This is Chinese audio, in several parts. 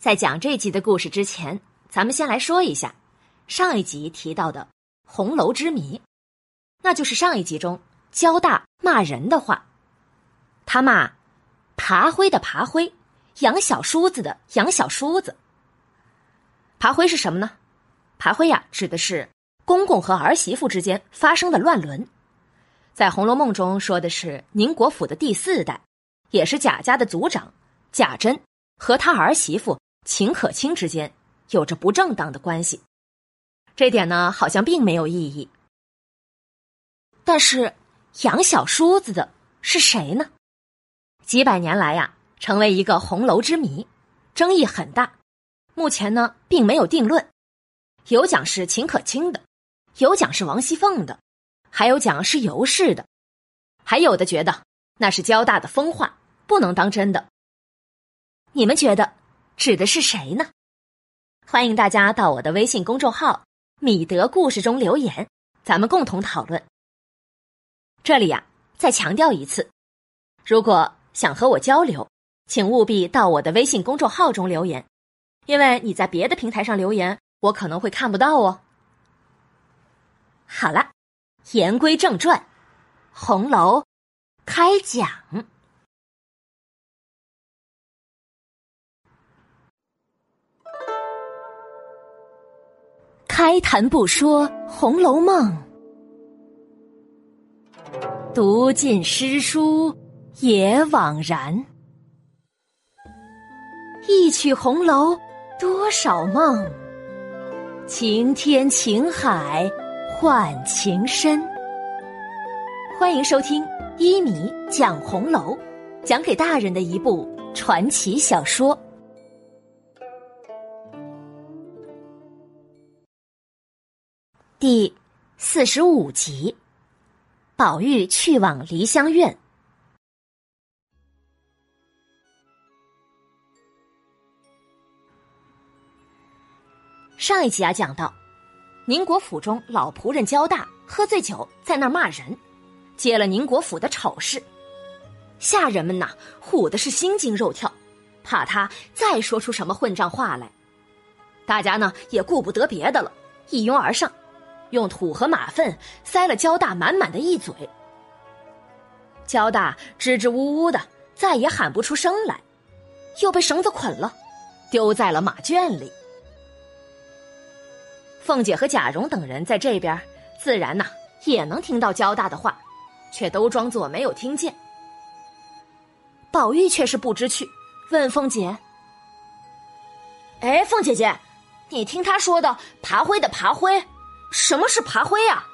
在讲这集的故事之前，咱们先来说一下上一集提到的红楼之谜，那就是上一集中交大骂人的话。他骂爬灰的爬灰，养小叔子的养小叔子。爬灰是什么呢？爬灰呀，指的是公公和儿媳妇之间发生的乱伦。在《红楼梦》中说的是宁国府的第四代，也是贾家的族长贾珍和他儿媳妇。秦可卿之间有着不正当的关系，这点呢好像并没有意义。但是养小叔子的是谁呢？几百年来呀，成为一个红楼之谜，争议很大。目前呢，并没有定论，有讲是秦可卿的，有讲是王熙凤的，还有讲是尤氏的，还有的觉得那是交大的疯话，不能当真的。你们觉得？指的是谁呢？欢迎大家到我的微信公众号“米德故事”中留言，咱们共同讨论。这里呀，再强调一次，如果想和我交流，请务必到我的微信公众号中留言，因为你在别的平台上留言，我可能会看不到哦。好了，言归正传，红楼开讲。开谈不说《红楼梦》，读尽诗书也枉然。一曲红楼多少梦，情天情海换情深。欢迎收听一米讲红楼，讲给大人的一部传奇小说。第四十五集，宝玉去往梨香院。上一集啊，讲到宁国府中老仆人焦大喝醉酒在那儿骂人，揭了宁国府的丑事，下人们呐唬的是心惊肉跳，怕他再说出什么混账话来。大家呢也顾不得别的了，一拥而上。用土和马粪塞了焦大满满的一嘴，焦大支支吾吾的，再也喊不出声来，又被绳子捆了，丢在了马圈里。凤姐和贾蓉等人在这边，自然呐也能听到焦大的话，却都装作没有听见。宝玉却是不知趣，问凤姐：“哎，凤姐姐，你听他说的爬灰的爬灰？”什么是爬灰呀？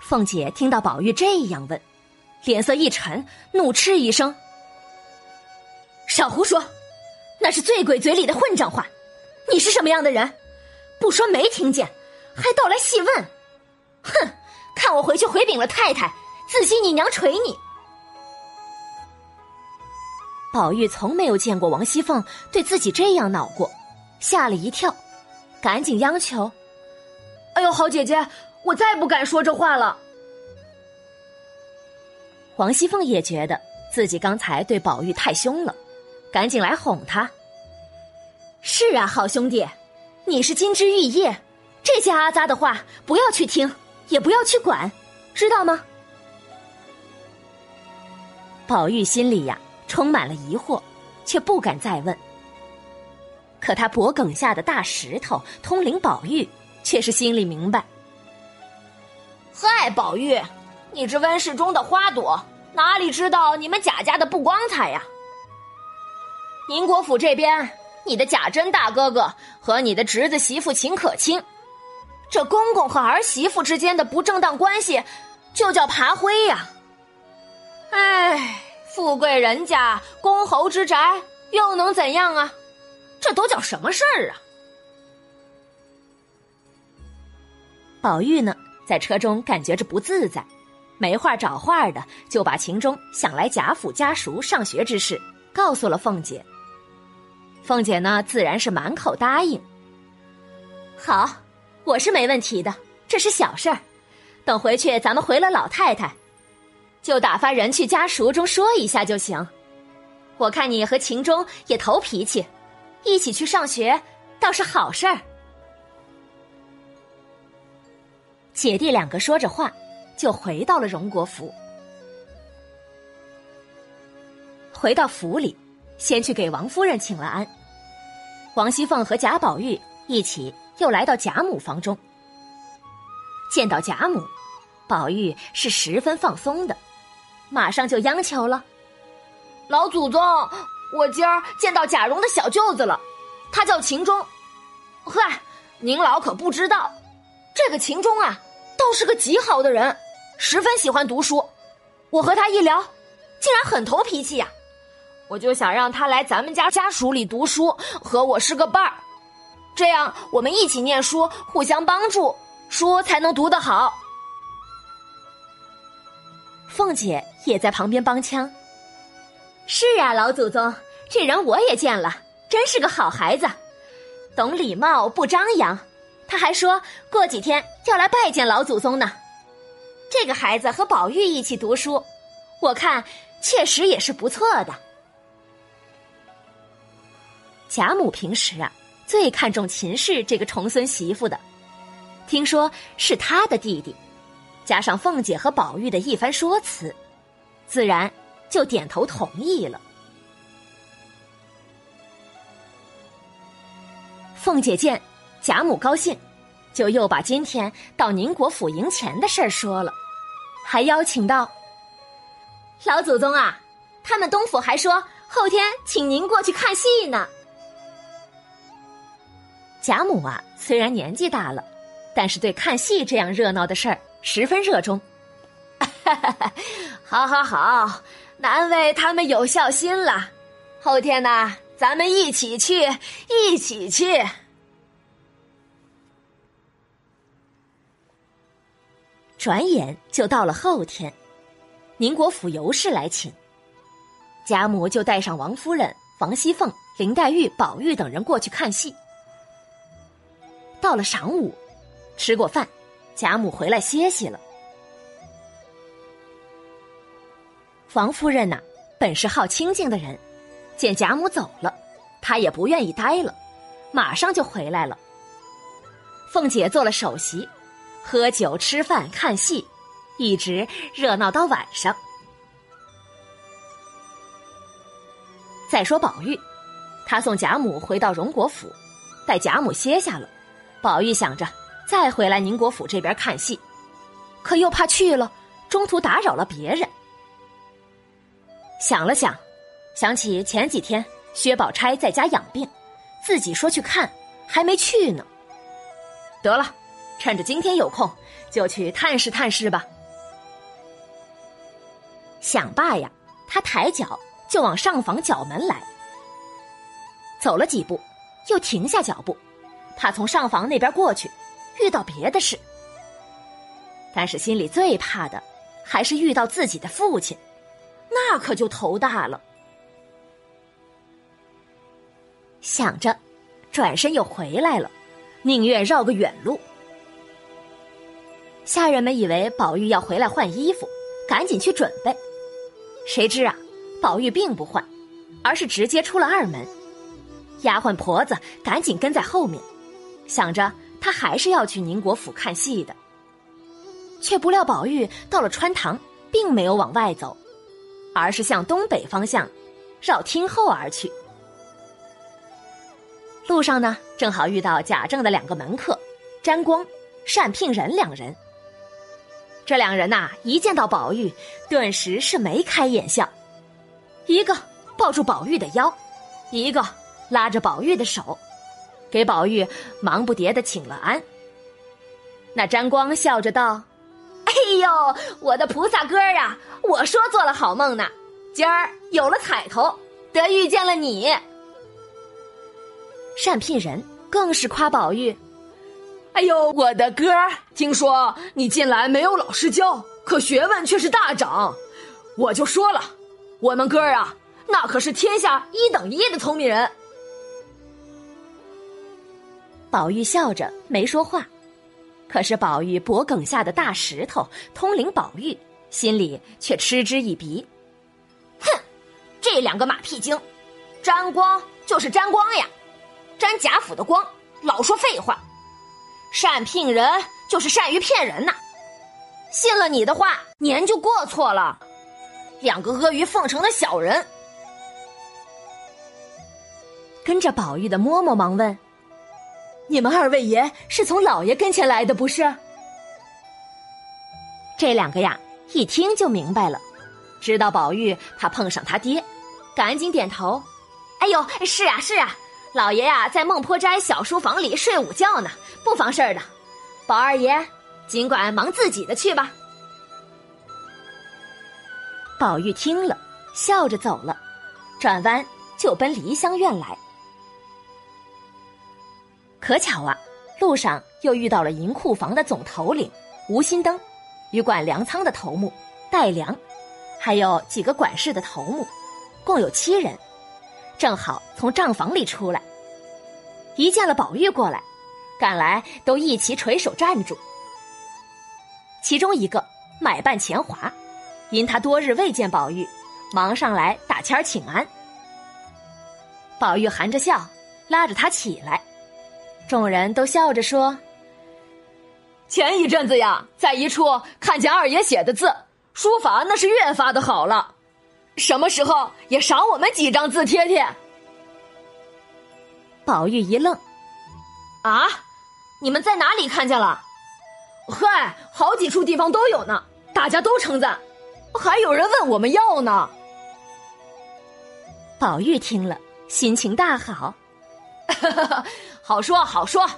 凤姐听到宝玉这样问，脸色一沉，怒斥一声：“少胡说！那是醉鬼嘴里的混账话！你是什么样的人？不说没听见，还倒来细问！哼！看我回去回禀了太太，自己你娘捶你！”宝玉从没有见过王熙凤对自己这样恼过，吓了一跳。赶紧央求：“哎呦，好姐姐，我再不敢说这话了。”王熙凤也觉得自己刚才对宝玉太凶了，赶紧来哄他：“是啊，好兄弟，你是金枝玉叶，这些阿扎的话不要去听，也不要去管，知道吗？”宝玉心里呀充满了疑惑，却不敢再问。可他脖梗下的大石头通灵宝玉却是心里明白。嗨，宝玉，你这温室中的花朵，哪里知道你们贾家的不光彩呀？宁国府这边，你的贾珍大哥哥和你的侄子媳妇秦可卿，这公公和儿媳妇之间的不正当关系，就叫爬灰呀。哎，富贵人家公侯之宅，又能怎样啊？这都叫什么事儿啊！宝玉呢，在车中感觉着不自在，没话找话的，就把秦钟想来贾府家塾上学之事告诉了凤姐。凤姐呢，自然是满口答应。好，我是没问题的，这是小事儿。等回去咱们回了老太太，就打发人去家塾中说一下就行。我看你和秦钟也投脾气，一起去上学倒是好事儿。姐弟两个说着话，就回到了荣国府。回到府里，先去给王夫人请了安。王熙凤和贾宝玉一起又来到贾母房中，见到贾母，宝玉是十分放松的，马上就央求了：“老祖宗，我今儿见到贾蓉的小舅子了，他叫秦钟。嗨，您老可不知道，这个秦钟啊，倒是个极好的人，十分喜欢读书。我和他一聊，竟然很投脾气呀。”我就想让他来咱们家家属里读书，和我是个伴儿，这样我们一起念书，互相帮助，书才能读得好。凤姐也在旁边帮腔：“是啊，老祖宗，这人我也见了，真是个好孩子，懂礼貌，不张扬。他还说过几天要来拜见老祖宗呢。这个孩子和宝玉一起读书，我看确实也是不错的。”贾母平时啊，最看重秦氏这个重孙媳妇的。听说是他的弟弟，加上凤姐和宝玉的一番说辞，自然就点头同意了。凤姐见贾母高兴，就又把今天到宁国府迎钱的事儿说了，还邀请到老祖宗啊，他们东府还说后天请您过去看戏呢。贾母啊，虽然年纪大了，但是对看戏这样热闹的事儿十分热衷。好，好，好，难为他们有孝心了。后天呢，咱们一起去，一起去。转眼就到了后天，宁国府尤氏来请，贾母就带上王夫人、王熙凤、林黛玉、宝玉等人过去看戏。到了晌午，吃过饭，贾母回来歇息了。王夫人呐，本是好清静的人，见贾母走了，她也不愿意待了，马上就回来了。凤姐做了首席，喝酒吃饭看戏，一直热闹到晚上。再说宝玉，他送贾母回到荣国府，待贾母歇下了。宝玉想着再回来宁国府这边看戏，可又怕去了中途打扰了别人。想了想，想起前几天薛宝钗在家养病，自己说去看，还没去呢。得了，趁着今天有空，就去探视探视吧。想罢呀，他抬脚就往上房角门来，走了几步，又停下脚步。怕从上房那边过去，遇到别的事。但是心里最怕的，还是遇到自己的父亲，那可就头大了。想着，转身又回来了，宁愿绕个远路。下人们以为宝玉要回来换衣服，赶紧去准备。谁知啊，宝玉并不换，而是直接出了二门。丫鬟婆子赶紧跟在后面。想着他还是要去宁国府看戏的，却不料宝玉到了穿堂，并没有往外走，而是向东北方向绕厅后而去。路上呢，正好遇到贾政的两个门客，沾光、单聘仁两人。这两人呐，一见到宝玉，顿时是眉开眼笑，一个抱住宝玉的腰，一个拉着宝玉的手。给宝玉忙不迭的请了安。那沾光笑着道：“ 哎呦，我的菩萨哥儿啊！我说做了好梦呢，今儿有了彩头，得遇见了你。”善聘人更是夸宝玉：“哎呦，我的哥儿，听说你近来没有老师教，可学问却是大涨。我就说了，我们哥儿啊，那可是天下一等一的聪明人。”宝玉笑着没说话，可是宝玉脖梗下的大石头通灵宝玉心里却嗤之以鼻。哼，这两个马屁精，沾光就是沾光呀，沾贾府的光，老说废话。善聘人就是善于骗人呐，信了你的话，年就过错了。两个阿谀奉承的小人。跟着宝玉的嬷嬷忙问：“你们二位爷是从老爷跟前来的，不是？”这两个呀，一听就明白了，知道宝玉怕碰上他爹，赶紧点头：“哎呦，是啊是啊，老爷呀在孟婆斋小书房里睡午觉呢，不妨事儿的。宝二爷，尽管忙自己的去吧。”宝玉听了，笑着走了，转弯就奔梨香院来。可巧啊，路上又遇到了银库房的总头领吴心登。与管粮仓的头目戴良，还有几个管事的头目，共有七人，正好从账房里出来。一见了宝玉过来，赶来都一齐垂手站住。其中一个买办钱华，因他多日未见宝玉，忙上来打签请安。宝玉含着笑，拉着他起来，众人都笑着说。前一阵子呀，在一处看见二爷写的字，书法那是越发的好了。什么时候也赏我们几张字贴贴？宝玉一愣，啊，你们在哪里看见了？嗨，好几处地方都有呢，大家都称赞，还有人问我们要呢。宝玉听了，心情大好，哈 哈好说好说，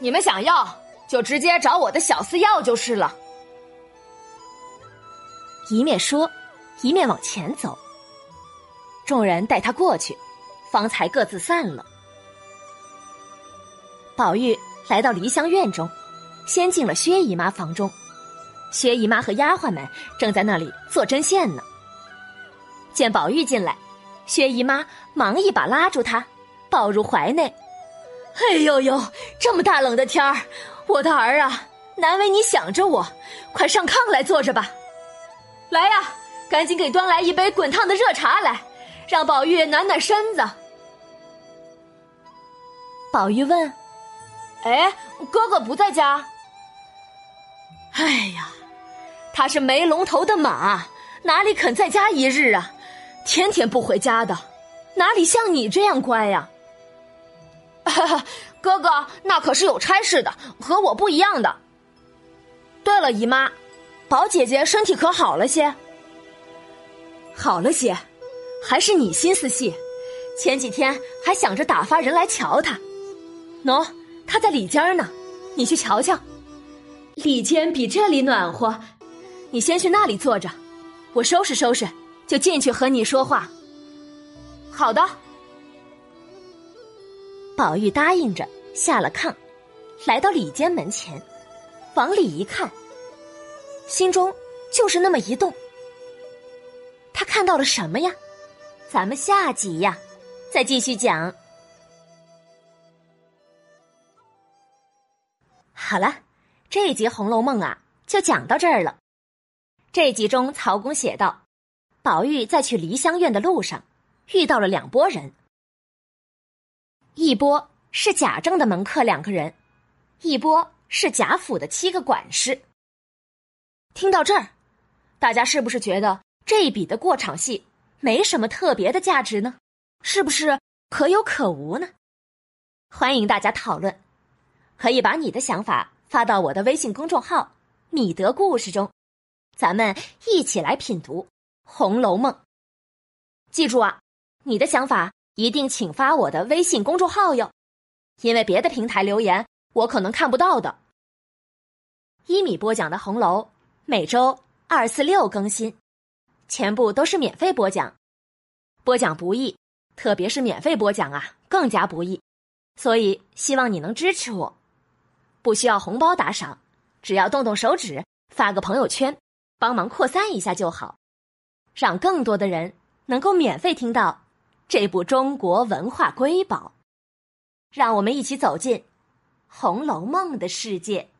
你们想要。就直接找我的小厮要就是了。一面说，一面往前走。众人带他过去，方才各自散了。宝玉来到梨香院中，先进了薛姨妈房中。薛姨妈和丫鬟们正在那里做针线呢。见宝玉进来，薛姨妈忙一把拉住他，抱入怀内。哎呦呦，这么大冷的天儿！我的儿啊，难为你想着我，快上炕来坐着吧。来呀，赶紧给端来一杯滚烫的热茶来，让宝玉暖暖身子。宝玉问：“哎，哥哥不在家？”哎呀，他是没龙头的马，哪里肯在家一日啊？天天不回家的，哪里像你这样乖呀？哥哥，那可是有差事的，和我不一样的。对了，姨妈，宝姐姐身体可好了些？好了些，还是你心思细。前几天还想着打发人来瞧她。喏，她在里间呢，你去瞧瞧。里间比这里暖和，你先去那里坐着，我收拾收拾，就进去和你说话。好的。宝玉答应着，下了炕，来到里间门前，往里一看，心中就是那么一动。他看到了什么呀？咱们下集呀，再继续讲。好了，这一集《红楼梦》啊，就讲到这儿了。这集中，曹公写道：宝玉在去梨香院的路上，遇到了两拨人。一波是贾政的门客两个人，一波是贾府的七个管事。听到这儿，大家是不是觉得这一笔的过场戏没什么特别的价值呢？是不是可有可无呢？欢迎大家讨论，可以把你的想法发到我的微信公众号“米德故事”中，咱们一起来品读《红楼梦》。记住啊，你的想法。一定请发我的微信公众号哟，因为别的平台留言我可能看不到的。一米播讲的红楼每周二四六更新，全部都是免费播讲，播讲不易，特别是免费播讲啊更加不易，所以希望你能支持我，不需要红包打赏，只要动动手指发个朋友圈，帮忙扩散一下就好，让更多的人能够免费听到。这部中国文化瑰宝，让我们一起走进《红楼梦》的世界。